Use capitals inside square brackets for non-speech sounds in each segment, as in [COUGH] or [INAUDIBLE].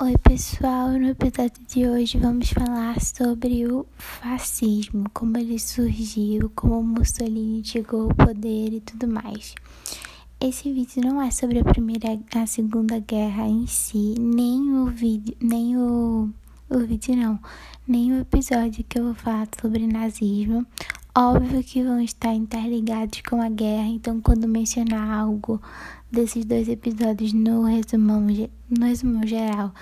Oi, pessoal. No episódio de hoje vamos falar sobre o fascismo, como ele surgiu, como Mussolini chegou ao poder e tudo mais. Esse vídeo não é sobre a primeira, a segunda guerra em si, nem o vídeo, nem o, o vídeo não, nem o episódio que eu vou falar sobre nazismo. Óbvio que vão estar interligados com a guerra, então quando mencionar algo desses dois episódios no resumão, no resumão geral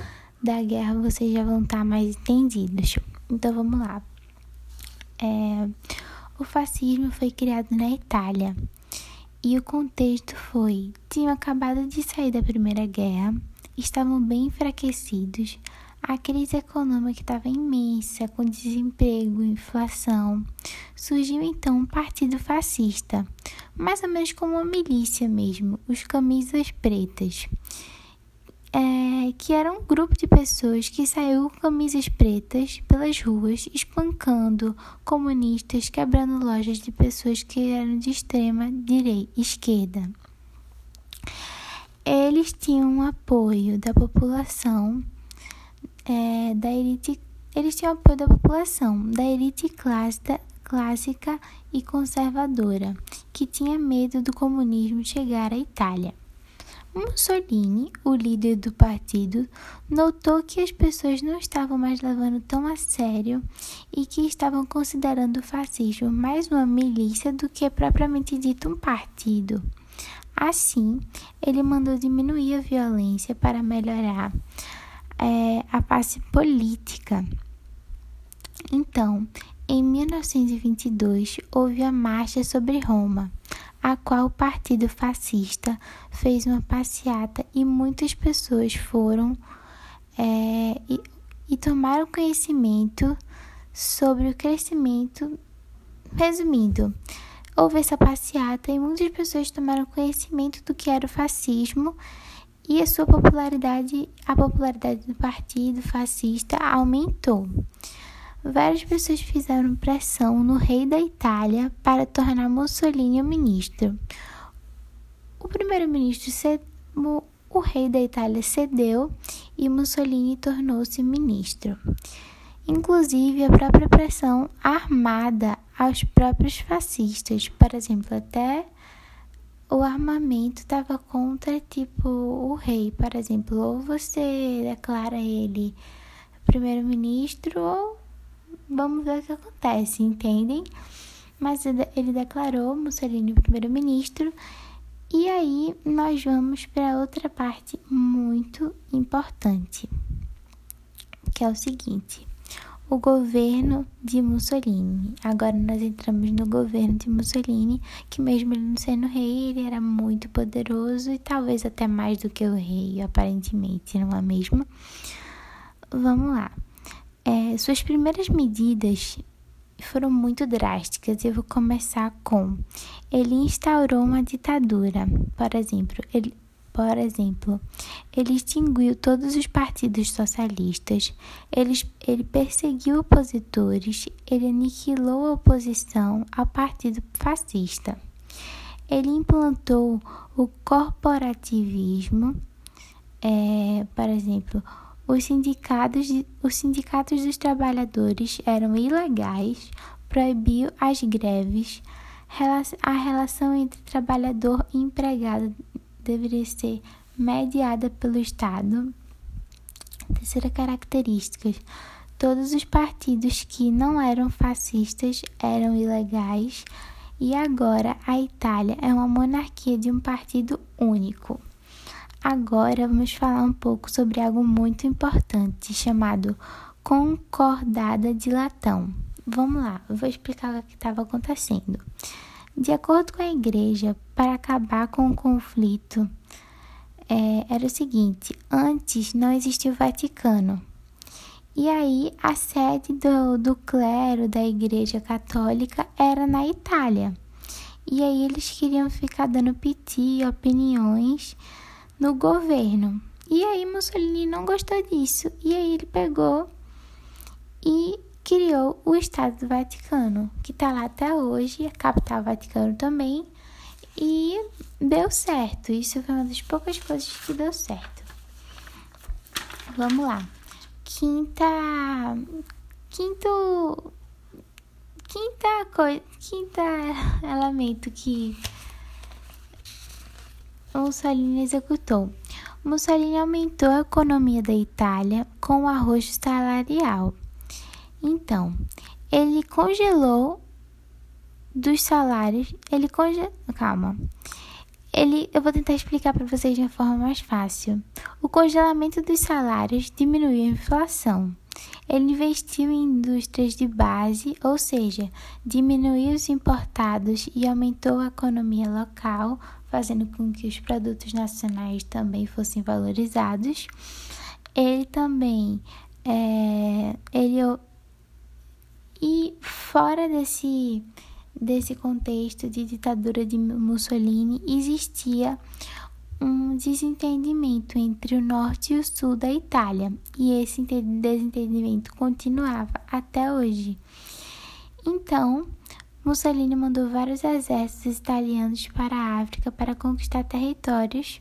da guerra, vocês já vão estar mais entendidos. Então vamos lá. É, o fascismo foi criado na Itália e o contexto foi: tinham acabado de sair da Primeira Guerra, estavam bem enfraquecidos, a crise econômica estava imensa, com desemprego, inflação. Surgiu então um partido fascista, mais ou menos como uma milícia mesmo, os camisas pretas. É, que era um grupo de pessoas que saiu com camisas pretas pelas ruas, espancando comunistas, quebrando lojas de pessoas que eram de extrema direita, esquerda. Eles tinham apoio da população é, da elite, eles tinham apoio da população, da elite clássica, clássica e conservadora, que tinha medo do comunismo chegar à Itália. Mussolini, o líder do partido, notou que as pessoas não estavam mais levando tão a sério e que estavam considerando o fascismo mais uma milícia do que propriamente dito um partido. Assim, ele mandou diminuir a violência para melhorar é, a face política. Então, em 1922, houve a Marcha sobre Roma, a qual o Partido Fascista fez uma passeata e muitas pessoas foram é, e, e tomaram conhecimento sobre o crescimento. Resumindo, houve essa passeata e muitas pessoas tomaram conhecimento do que era o fascismo e a sua popularidade, a popularidade do partido fascista aumentou. Várias pessoas fizeram pressão no rei da Itália para tornar Mussolini o ministro. O primeiro-ministro, o rei da Itália cedeu e Mussolini tornou-se ministro. Inclusive, a própria pressão armada aos próprios fascistas, por exemplo, até o armamento estava contra, tipo, o rei, por exemplo. Ou você declara ele primeiro-ministro, ou vamos ver o que acontece, entendem? Mas ele declarou Mussolini primeiro-ministro. E aí nós vamos para outra parte muito importante, que é o seguinte o governo de Mussolini. Agora nós entramos no governo de Mussolini, que mesmo ele não sendo rei, ele era muito poderoso e talvez até mais do que o rei, aparentemente, não é mesmo? Vamos lá. É, suas primeiras medidas foram muito drásticas. Eu vou começar com ele instaurou uma ditadura. Por exemplo, ele por exemplo, ele extinguiu todos os partidos socialistas, ele, ele perseguiu opositores, ele aniquilou a oposição ao partido fascista. Ele implantou o corporativismo, é, por exemplo, os sindicatos, os sindicatos dos trabalhadores eram ilegais, proibiu as greves, a relação entre trabalhador e empregado deveria ser mediada pelo Estado. Terceira característica: todos os partidos que não eram fascistas eram ilegais e agora a Itália é uma monarquia de um partido único. Agora vamos falar um pouco sobre algo muito importante chamado concordada de latão. Vamos lá, eu vou explicar o que estava acontecendo. De acordo com a igreja, para acabar com o conflito, é, era o seguinte: antes não existia o Vaticano. E aí a sede do, do clero da Igreja Católica era na Itália. E aí eles queriam ficar dando piti, opiniões no governo. E aí Mussolini não gostou disso. E aí ele pegou e criou o Estado do Vaticano, que está lá até hoje, a capital Vaticano também, e deu certo. Isso foi uma das poucas coisas que deu certo. vamos lá. Quinta. Quinto. Quinta coisa. Quinta [LAUGHS] elemento que Mussolini executou. Mussolini aumentou a economia da Itália com o arrojo salarial. Então, ele congelou dos salários, ele congelou, calma. Ele, eu vou tentar explicar para vocês de uma forma mais fácil. O congelamento dos salários diminuiu a inflação. Ele investiu em indústrias de base, ou seja, diminuiu os importados e aumentou a economia local, fazendo com que os produtos nacionais também fossem valorizados. Ele também é, ele e fora desse desse contexto de ditadura de Mussolini existia um desentendimento entre o norte e o sul da Itália, e esse desentendimento continuava até hoje. Então, Mussolini mandou vários exércitos italianos para a África para conquistar territórios,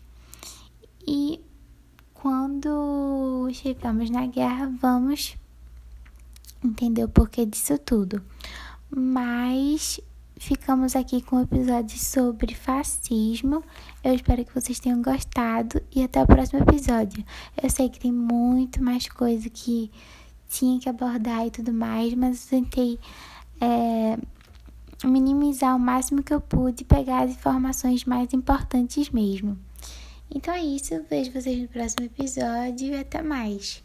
e quando chegamos na guerra, vamos entender o porquê disso tudo. Mas ficamos aqui com o um episódio sobre fascismo. Eu espero que vocês tenham gostado e até o próximo episódio. Eu sei que tem muito mais coisa que tinha que abordar e tudo mais, mas eu tentei é, minimizar o máximo que eu pude e pegar as informações mais importantes mesmo. Então é isso, vejo vocês no próximo episódio e até mais.